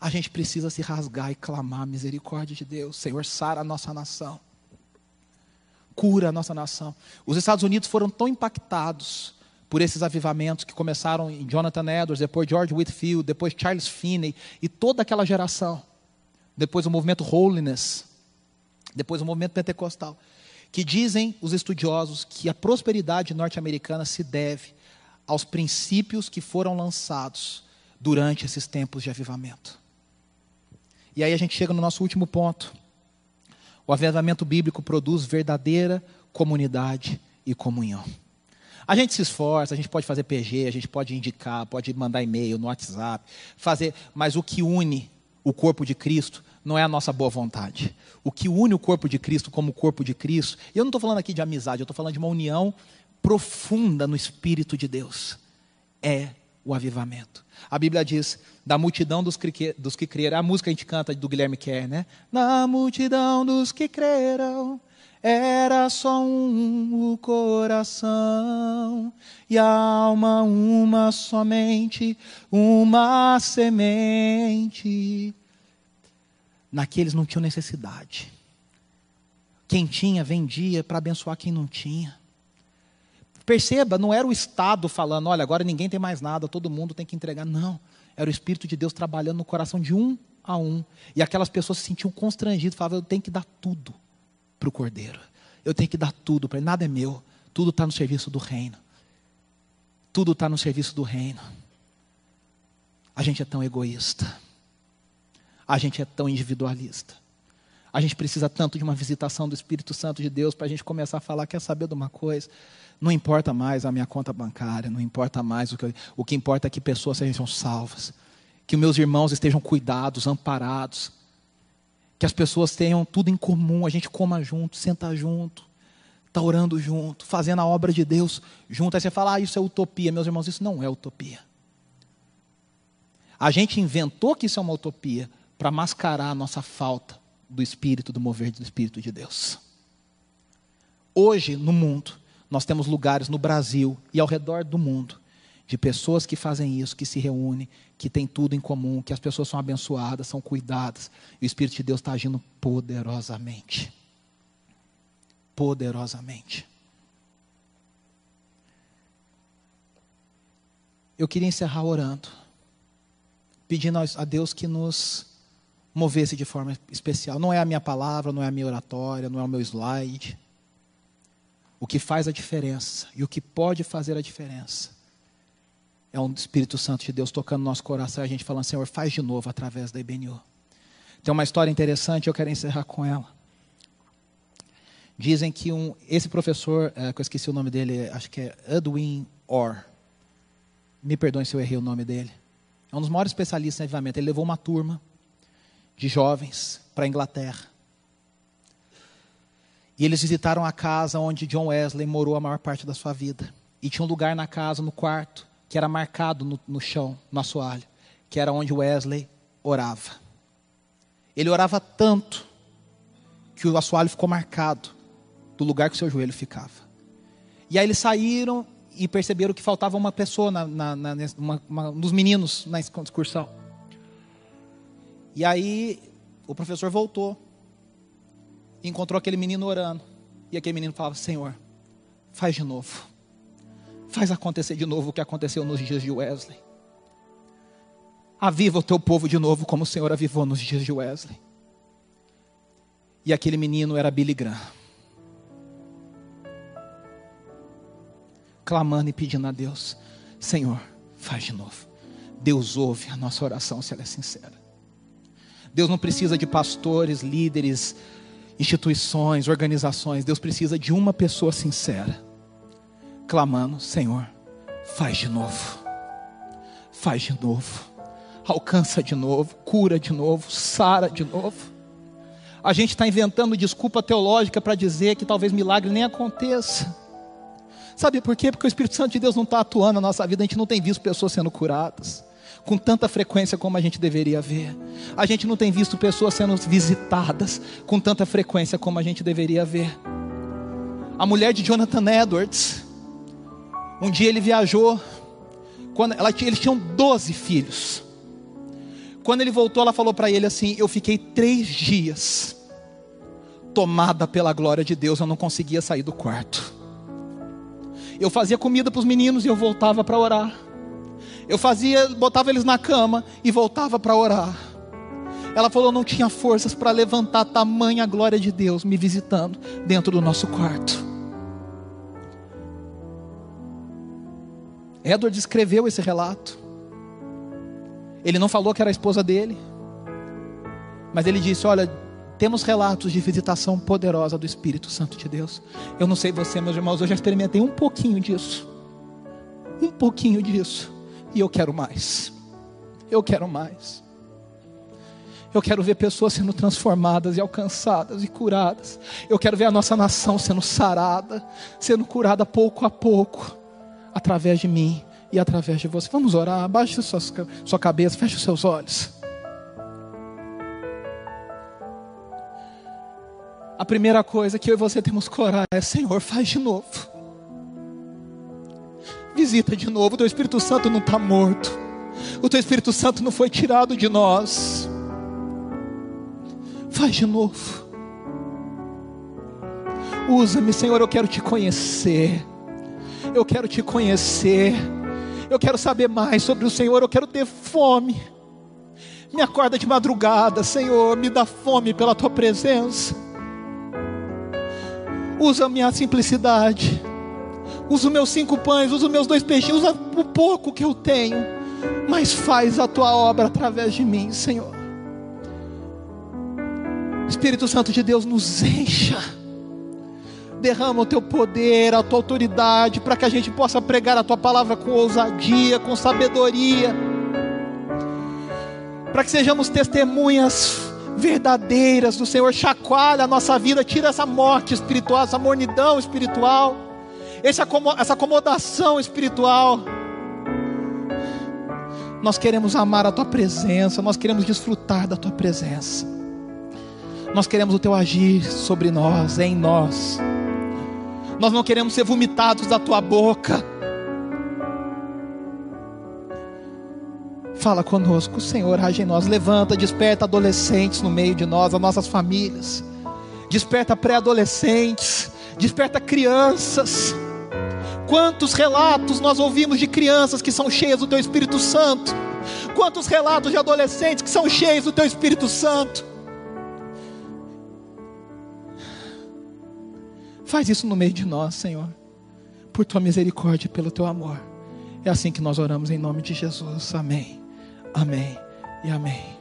A gente precisa se rasgar e clamar a misericórdia de Deus. Senhor, sara a nossa nação. Cura a nossa nação. Os Estados Unidos foram tão impactados por esses avivamentos que começaram em Jonathan Edwards, depois George Whitfield, depois Charles Finney e toda aquela geração. Depois o movimento Holiness, depois o movimento pentecostal, que dizem os estudiosos que a prosperidade norte-americana se deve aos princípios que foram lançados durante esses tempos de avivamento. E aí a gente chega no nosso último ponto. O avivamento bíblico produz verdadeira comunidade e comunhão. A gente se esforça, a gente pode fazer PG, a gente pode indicar, pode mandar e-mail no WhatsApp, fazer, mas o que une o corpo de Cristo não é a nossa boa vontade. O que une o corpo de Cristo como corpo de Cristo, e eu não estou falando aqui de amizade, eu estou falando de uma união profunda no Espírito de Deus, é o avivamento. A Bíblia diz, da multidão dos que, dos que creram, a música a gente canta do Guilherme Kerr, né? Na multidão dos que creram, era só um o coração e a alma uma somente, uma semente. Naqueles não tinham necessidade. Quem tinha, vendia para abençoar quem não tinha. Perceba, não era o Estado falando, olha, agora ninguém tem mais nada, todo mundo tem que entregar. Não. Era o Espírito de Deus trabalhando no coração de um a um. E aquelas pessoas se sentiam constrangidas, falavam, eu tenho que dar tudo para o cordeiro. Eu tenho que dar tudo para ele. Nada é meu. Tudo está no serviço do reino. Tudo está no serviço do reino. A gente é tão egoísta. A gente é tão individualista. A gente precisa tanto de uma visitação do Espírito Santo de Deus para a gente começar a falar, quer saber de uma coisa? Não importa mais a minha conta bancária, não importa mais o que, o que importa é que pessoas sejam salvas, que meus irmãos estejam cuidados, amparados, que as pessoas tenham tudo em comum, a gente coma junto, senta junto, está orando junto, fazendo a obra de Deus junto. Aí você fala, ah, isso é utopia. Meus irmãos, isso não é utopia. A gente inventou que isso é uma utopia para mascarar a nossa falta do Espírito, do mover do Espírito de Deus. Hoje, no mundo, nós temos lugares no Brasil e ao redor do mundo de pessoas que fazem isso, que se reúnem, que têm tudo em comum, que as pessoas são abençoadas, são cuidadas, e o Espírito de Deus está agindo poderosamente. Poderosamente. Eu queria encerrar orando, pedindo a Deus que nos movesse de forma especial. Não é a minha palavra, não é a minha oratória, não é o meu slide. O que faz a diferença e o que pode fazer a diferença é um Espírito Santo de Deus tocando no nosso coração, a gente falando, Senhor, faz de novo através da IBNU. Tem uma história interessante, eu quero encerrar com ela. Dizem que um, esse professor, é, que eu esqueci o nome dele, acho que é Edwin Orr. Me perdoem se eu errei o nome dele. É um dos maiores especialistas em avivamento. Ele levou uma turma de jovens para a Inglaterra. E eles visitaram a casa onde John Wesley morou a maior parte da sua vida. E tinha um lugar na casa, no quarto, que era marcado no, no chão, no assoalho, que era onde Wesley orava. Ele orava tanto que o assoalho ficou marcado do lugar que o seu joelho ficava. E aí eles saíram e perceberam que faltava uma pessoa, na, na, na uma, uma, um dos meninos na excursão. E aí o professor voltou encontrou aquele menino orando. E aquele menino falava: Senhor, faz de novo. Faz acontecer de novo o que aconteceu nos dias de Wesley. Aviva o teu povo de novo, como o Senhor avivou nos dias de Wesley. E aquele menino era Billy Graham. Clamando e pedindo a Deus: Senhor, faz de novo. Deus ouve a nossa oração se ela é sincera. Deus não precisa de pastores, líderes, instituições, organizações. Deus precisa de uma pessoa sincera clamando: Senhor, faz de novo, faz de novo, alcança de novo, cura de novo, sara de novo. A gente está inventando desculpa teológica para dizer que talvez milagre nem aconteça. Sabe por quê? Porque o Espírito Santo de Deus não está atuando na nossa vida, a gente não tem visto pessoas sendo curadas com tanta frequência como a gente deveria ver. A gente não tem visto pessoas sendo visitadas com tanta frequência como a gente deveria ver. A mulher de Jonathan Edwards, um dia ele viajou, quando ela, eles tinham 12 filhos. Quando ele voltou, ela falou para ele assim: Eu fiquei três dias tomada pela glória de Deus, eu não conseguia sair do quarto. Eu fazia comida para os meninos e eu voltava para orar. Eu fazia, botava eles na cama e voltava para orar. Ela falou: não tinha forças para levantar tamanha glória de Deus me visitando dentro do nosso quarto. Edward escreveu esse relato. Ele não falou que era a esposa dele, mas ele disse: Olha, temos relatos de visitação poderosa do Espírito Santo de Deus. Eu não sei você, meus irmãos, eu já experimentei um pouquinho disso. Um pouquinho disso. E eu quero mais. Eu quero mais. Eu quero ver pessoas sendo transformadas e alcançadas e curadas. Eu quero ver a nossa nação sendo sarada, sendo curada pouco a pouco, através de mim e através de você. Vamos orar, abaixe sua, sua cabeça, feche os seus olhos. A primeira coisa que eu e você temos que orar é: Senhor, faz de novo. Visita de novo. O teu Espírito Santo não está morto. O teu Espírito Santo não foi tirado de nós. Faz de novo. Usa-me, Senhor. Eu quero te conhecer. Eu quero te conhecer. Eu quero saber mais sobre o Senhor. Eu quero ter fome. Me acorda de madrugada, Senhor. Me dá fome pela tua presença. Usa a minha simplicidade. Usa os meus cinco pães, usa os meus dois peixinhos, usa o pouco que eu tenho. Mas faz a tua obra através de mim, Senhor. Espírito Santo de Deus, nos encha derrama o teu poder, a tua autoridade, para que a gente possa pregar a tua palavra com ousadia, com sabedoria, para que sejamos testemunhas verdadeiras do Senhor. Chacoalha a nossa vida, tira essa morte espiritual, essa mornidão espiritual, essa acomodação espiritual. Nós queremos amar a tua presença, nós queremos desfrutar da tua presença. Nós queremos o teu agir sobre nós, em nós. Nós não queremos ser vomitados da tua boca. Fala conosco, Senhor, age em nós. Levanta, desperta adolescentes no meio de nós, as nossas famílias. Desperta pré-adolescentes, desperta crianças. Quantos relatos nós ouvimos de crianças que são cheias do Teu Espírito Santo? Quantos relatos de adolescentes que são cheios do Teu Espírito Santo? Faz isso no meio de nós, Senhor, por tua misericórdia e pelo teu amor. É assim que nós oramos em nome de Jesus. Amém. Amém e amém.